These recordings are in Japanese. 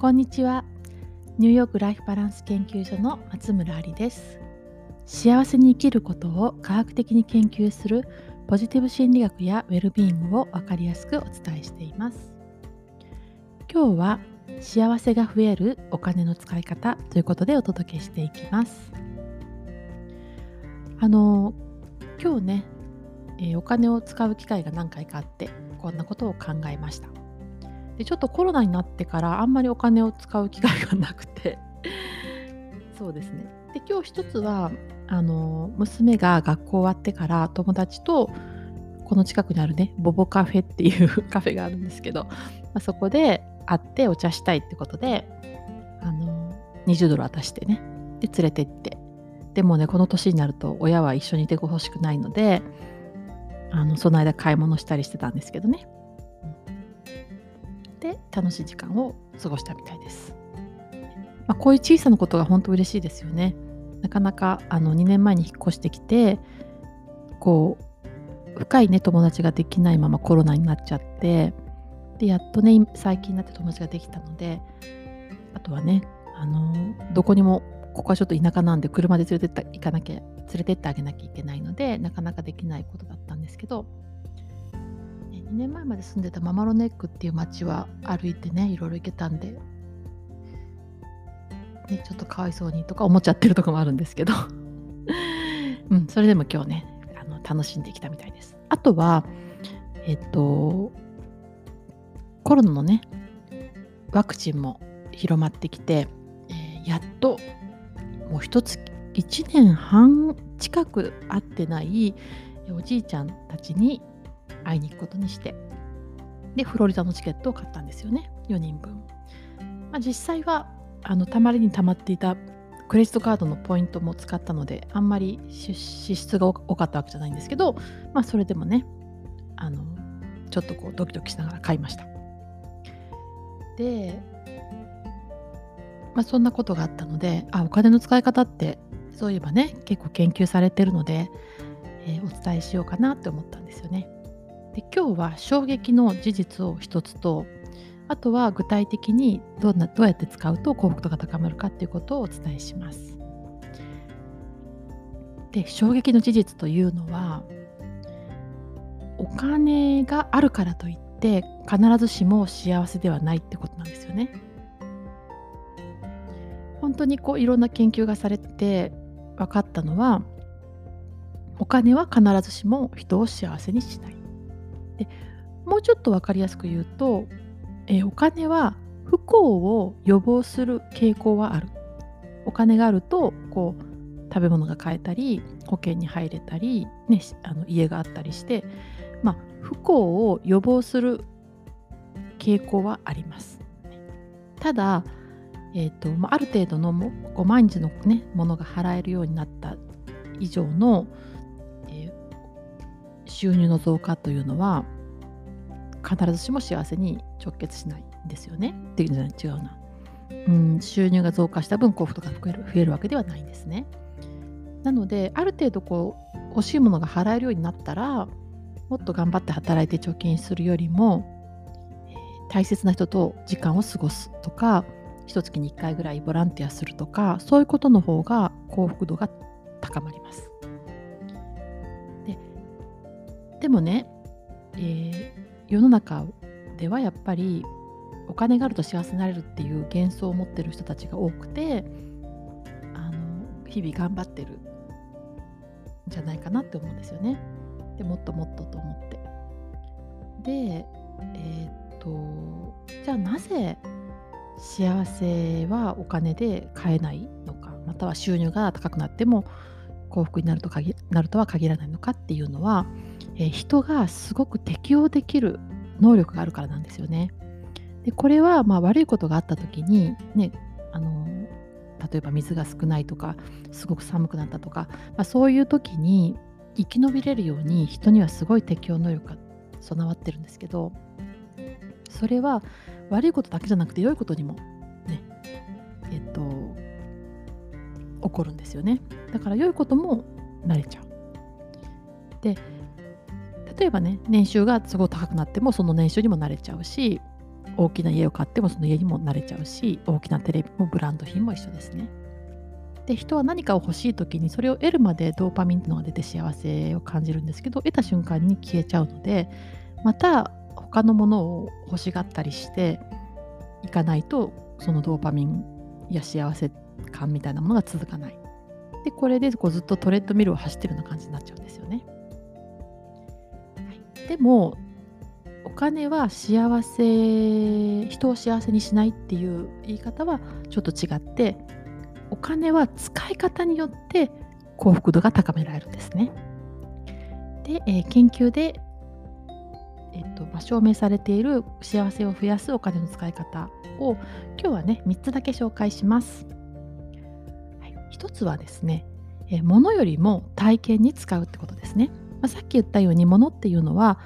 こんにちは。ニューヨークライフバランス研究所の松村ありです。幸せに生きることを科学的に研究するポジティブ心理学やウェルビーイングを分かりやすくお伝えしています。今日は幸せが増えるお金の使い方ということでお届けしていきます。あの今日ね、えー、お金を使う機会が何回かあってこんなことを考えました。でちょっとコロナになってからあんまりお金を使う機会がなくて。そうですね。で今日一つはあの娘が学校終わってから友達とこの近くにあるねボボカフェっていう カフェがあるんですけど、まあ、そこで会ってお茶したいってことであの20ドル渡してねで連れてって。でもねこの年になると親は一緒にいてほしくないのであのその間買い物したりしてたんですけどね。で楽しい時間を過ごしたみたいです。まあ、こういう小さなことが本当嬉しいですよね。なかなかあの2年前に引っ越してきてこう深いね友達ができないままコロナになっちゃってでやっとね最近になって友達ができたのであとはねあのどこにもここはちょっと田舎なんで車で連れてった行かなきゃ連れてってあげなきゃいけないのでなかなかできないことだったんですけど2年前まで住んでたママロネックっていう街は歩いてねいろいろ行けたんで、ね、ちょっとかわいそうにとか思っちゃってるとこもあるんですけど うん、それでも今日ねあの楽しんできたみたいです。あとはえっとコロナのねワクチンも広まってきて、えー、やっともう一つ1年半近く会ってないおじいちゃんたちに会いに行くことにして。でフロリダのチケットを買ったんですよね。4人分、まあ、実際はあのたまりにたまっていたクレジットカードのポイントも使ったのであんまり支出が多かったわけじゃないんですけど、まあ、それでもねあのちょっとこうドキドキしながら買いました。で、まあ、そんなことがあったのであお金の使い方ってそういえばね結構研究されてるので、えー、お伝えしようかなって思ったんですよね。で今日は衝撃の事実を一つとあとは具体的にどんなどうやって使うと幸福度が高まるかっていうことをお伝えします。で衝撃の事実というのはお金があるからといって必ずしも幸せではないってことなんですよね。本当にこういろんな研究がされて分かったのはお金は必ずしも人を幸せにしない。でもうちょっと分かりやすく言うと、えー、お金は不幸を予防する傾向はある。お金があるとこう食べ物が買えたり保険に入れたり、ね、あの家があったりして、まあ、不幸を予防する傾向はあります。ただ、えーとまあ、ある程度のもこう毎日の、ね、ものが払えるようになった以上のえ収入の増加というのは必ずしも幸せに直結しないんですよね。っていうんじゃない違うな。うん、収入が増加した分幸福度が増える増えるわけではないんですね。なのである程度こう欲しいものが払えるようになったらもっと頑張って働いて貯金するよりも、大切な人と時間を過ごすとか一月に1回ぐらいボランティアするとかそういうことの方が幸福度が高まります。でもね、えー、世の中ではやっぱりお金があると幸せになれるっていう幻想を持ってる人たちが多くてあの日々頑張ってるんじゃないかなって思うんですよね。でもっともっとと思って。でえー、っとじゃあなぜ幸せはお金で買えないのかまたは収入が高くなっても幸福になるとなるとは限らないのかっていうのはえ人がすごく適応できる能力があるからなんですよね。でこれはまあ悪いことがあった時にねあの例えば水が少ないとかすごく寒くなったとか、まあ、そういう時に生き延びれるように人にはすごい適応能力が備わってるんですけどそれは悪いことだけじゃなくて良いことにもねえっと起こるんですよねだから良いことも慣れちゃう。で例えばね年収がすごい高くなってもその年収にも慣れちゃうし大きな家を買ってもその家にも慣れちゃうし大きなテレビもブランド品も一緒ですね。で人は何かを欲しい時にそれを得るまでドーパミンっていうのが出て幸せを感じるんですけど得た瞬間に消えちゃうのでまた他のものを欲しがったりしていかないとそのドーパミンや幸せ感みたいなものが続かない。でこれでこうずっとトレッドミルを走ってるような感じになっちゃう。でもお金は幸せ人を幸せにしないっていう言い方はちょっと違ってお金は使い方によって幸福度が高められるんですね。で、えー、研究で、えっとまあ、証明されている幸せを増やすお金の使い方を今日はね3つだけ紹介します。はい、1つはですね、えー、物よりも体験に使うってことですね。まあ、さっき言ったように物っていうのは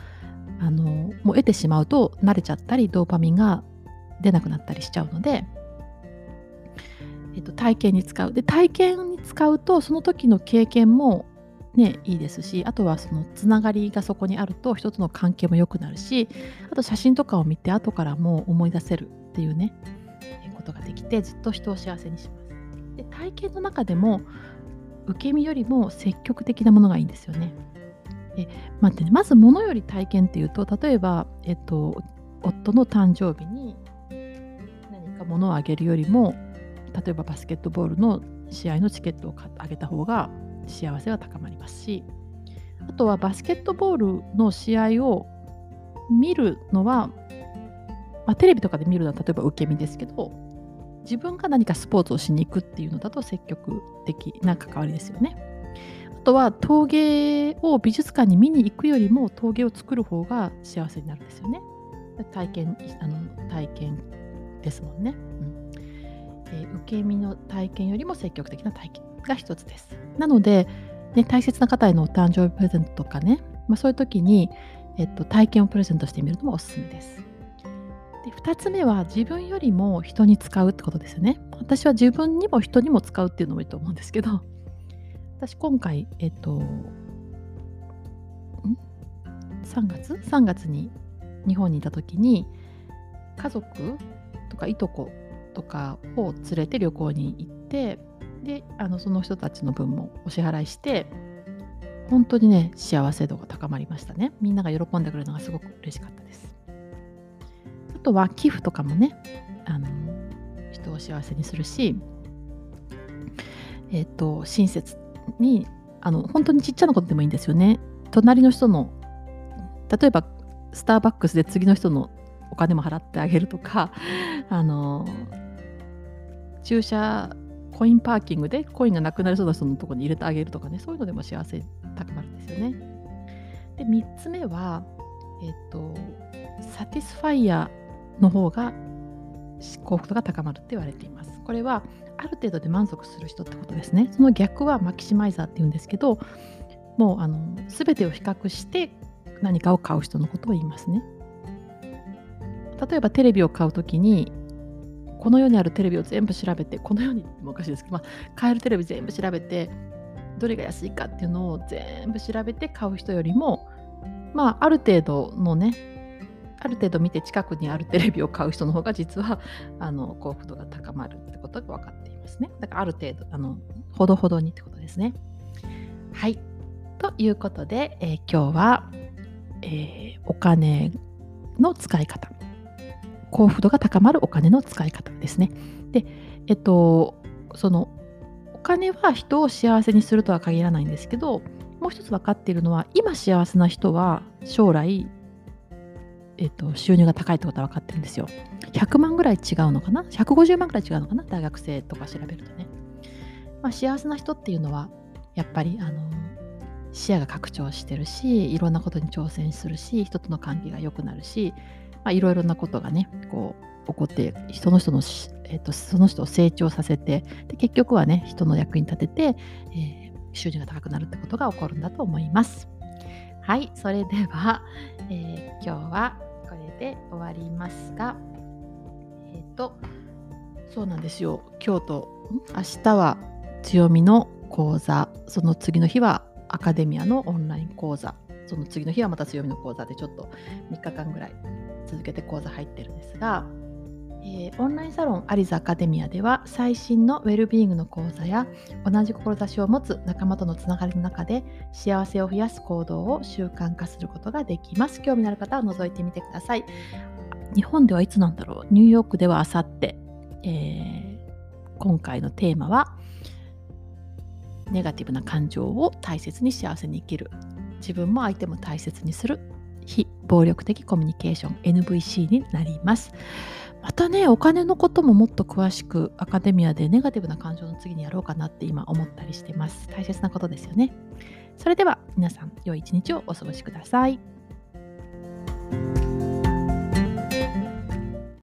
あのもう得てしまうと慣れちゃったりドーパミンが出なくなったりしちゃうのでえっと、体験に使う。で体験に使うとその時の経験もねいいですしあとはそのつながりがそこにあると人との関係も良くなるしあと写真とかを見て後からも思い出せるっていうねことができてずっと人を幸せにします。で体験の中でも受け身よりも積極的なものがいいんですよね。え待ってねまず物より体験っていうと例えば、えっと、夫の誕生日に何か物をあげるよりも例えばバスケットボールの試合のチケットをあげた方が幸せは高まりますしあとはバスケットボールの試合を見るのは、まあ、テレビとかで見るのは例えば受け身ですけど自分が何かスポーツをしに行くっていうのだと積極的な関わりですよね。あとは陶芸を美術館に見に行くよりも陶芸を作る方が幸せになるんですよね。体験あの体験ですもんね。うんえー、受け身の体験よりも積極的な体験が一つです。なので、ね、大切な方へのお誕生日プレゼントとかね、まあ、そういう時に、えっと、体験をプレゼントしてみるのもおすすめです。で2つ目は自分よりも人に使うってことですよね。私は自分にも人にも使うっていうのもいいと思うんですけど、私今回、えっと、3月 ?3 月に日本にいた時に家族とかいとことかを連れて旅行に行ってであのその人たちの分もお支払いして本当にね幸せ度が高まりましたね。みんなが喜んでくれるのがすごく嬉しかったです。あとは寄付とかもねあの人を幸せにするしえっ、と親切にあの本当にちっちゃなことでもいいんですよね隣の人の例えばスターバックスで次の人のお金も払ってあげるとか あの駐車コインパーキングでコインがなくなりそうな人のところに入れてあげるとかねそういうのでも幸せ高まるんですよね。で3つ目は、えっ、とサティスファイアの方が幸福度が高まるって言われています。これはある程度で満足する人ってことですね。その逆はマキシマイザーって言うんですけどもうあの全てを比較して何かを買う人のことを言いますね。例えばテレビを買うときにこの世にあるテレビを全部調べてこの世にもおかしいですけど、まあ、買えるテレビ全部調べてどれが安いかっていうのを全部調べて買う人よりもまあある程度のねある程度見て近くにあるテレビを買う人の方が実は あの幸福度が高まるってことが分かっていますね。だからある程度あのほどほどにってことですね。はい。ということで、えー、今日は、えー、お金の使い方幸福度が高まるお金の使い方ですね。で、えっと、そのお金は人を幸せにするとは限らないんですけど、もう一つ分かっているのは、今幸せな人は将来、えっと、収入が高いってことは分かってるんですよ。100万ぐらい違うのかな ?150 万ぐらい違うのかな？大学生とか調べるとね。まあ、幸せな人っていうのは、やっぱり、あの、視野が拡張してるし、いろんなことに挑戦するし、人との関係が良くなるし、まあ、いろいろなことがねこう起こってその人の、えーと、その人を成長させてで結局はね人の役に立てて、えー、収入が高くなるってことが起こるんだと思います。はい、それでは、えー、今日はこれで終わりますが、えっ、ー、と、そうなんですよ、今日と明日は強みの講座、その次の日はアカデミアのオンライン講座、その次の日はまた強みの講座でちょっと3日間ぐらい続けて講座入ってるんですが、えー、オンラインサロンアリザアカデミアでは最新のウェルビーイングの講座や同じ志を持つ仲間とのつながりの中で幸せを増やす行動を習慣化することができます。興味のある方は覗いてみてください。日本ではいつなんだろうニューヨークではあさって、今回のテーマはネガティブな感情を大切に幸せに生きる自分も相手も大切にする非暴力的コミュニケーション NVC になります。またねお金のことももっと詳しくアカデミアでネガティブな感情の次にやろうかなって今思ったりしてます。大切なことですよね。それでは皆さん良い一日をお過ごしください。